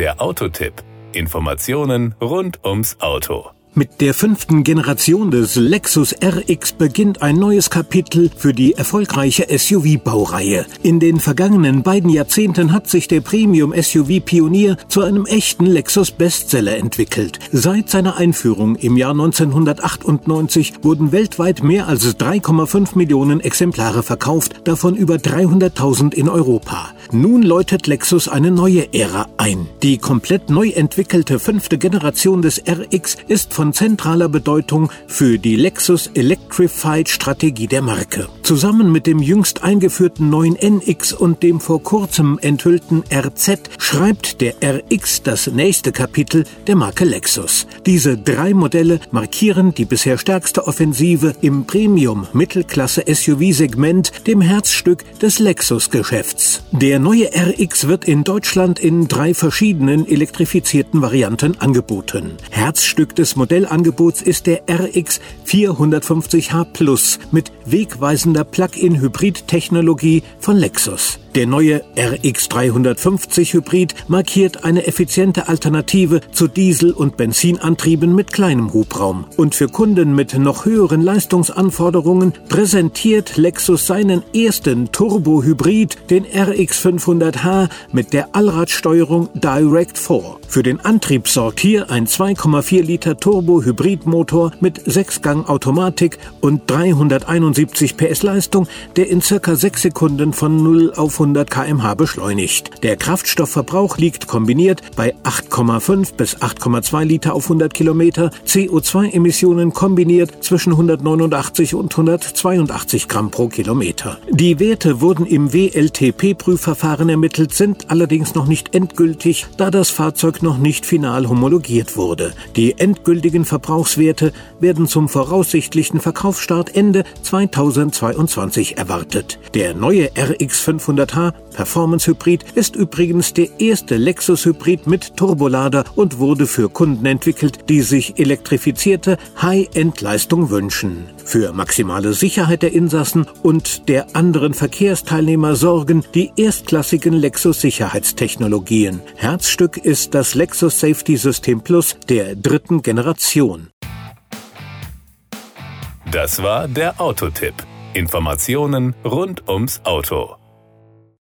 Der Autotipp. Informationen rund ums Auto. Mit der fünften Generation des Lexus RX beginnt ein neues Kapitel für die erfolgreiche SUV-Baureihe. In den vergangenen beiden Jahrzehnten hat sich der Premium-SUV-Pionier zu einem echten Lexus-Bestseller entwickelt. Seit seiner Einführung im Jahr 1998 wurden weltweit mehr als 3,5 Millionen Exemplare verkauft, davon über 300.000 in Europa. Nun läutet Lexus eine neue Ära ein. Die komplett neu entwickelte fünfte Generation des RX ist von zentraler Bedeutung für die Lexus Electrified Strategie der Marke. Zusammen mit dem jüngst eingeführten neuen NX und dem vor kurzem enthüllten RZ schreibt der RX das nächste Kapitel der Marke Lexus. Diese drei Modelle markieren die bisher stärkste Offensive im Premium-Mittelklasse-SUV-Segment, dem Herzstück des Lexus-Geschäfts. Der neue RX wird in Deutschland in drei verschiedenen elektrifizierten Varianten angeboten. Herzstück des Modellangebots ist der RX 450h Plus mit wegweisender Plug-in-Hybrid-Technologie von Lexus. Der neue RX 350 Hybrid markiert eine effiziente Alternative zu Diesel- und Benzinantrieben mit kleinem Hubraum. Und für Kunden mit noch höheren Leistungsanforderungen präsentiert Lexus seinen ersten Turbo-Hybrid, den RX 500h mit der Allradsteuerung Direct 4. Für den Antrieb sorgt hier ein 2,4 Liter Turbo-Hybridmotor mit 6-Gang-Automatik und 371 PS Leistung, der in circa 6 Sekunden von 0 auf 100 kmh beschleunigt. Der Kraftstoffverbrauch liegt kombiniert bei 8,5 bis 8,2 Liter auf 100 Kilometer, CO2-Emissionen kombiniert zwischen 189 und 182 Gramm pro Kilometer. Die Werte wurden im WLTP-Prüfverfahren ermittelt, sind allerdings noch nicht endgültig, da das Fahrzeug noch nicht final homologiert wurde. Die endgültigen Verbrauchswerte werden zum voraussichtlichen Verkaufsstart Ende 2022 erwartet. Der neue RX 500 500h Performance Hybrid ist übrigens der erste Lexus Hybrid mit Turbolader und wurde für Kunden entwickelt, die sich elektrifizierte High-End-Leistung wünschen. Für maximale Sicherheit der Insassen und der anderen Verkehrsteilnehmer sorgen die erstklassigen Lexus Sicherheitstechnologien. Herzstück ist das Lexus Safety System Plus der dritten Generation. Das war der Autotipp. Informationen rund ums Auto.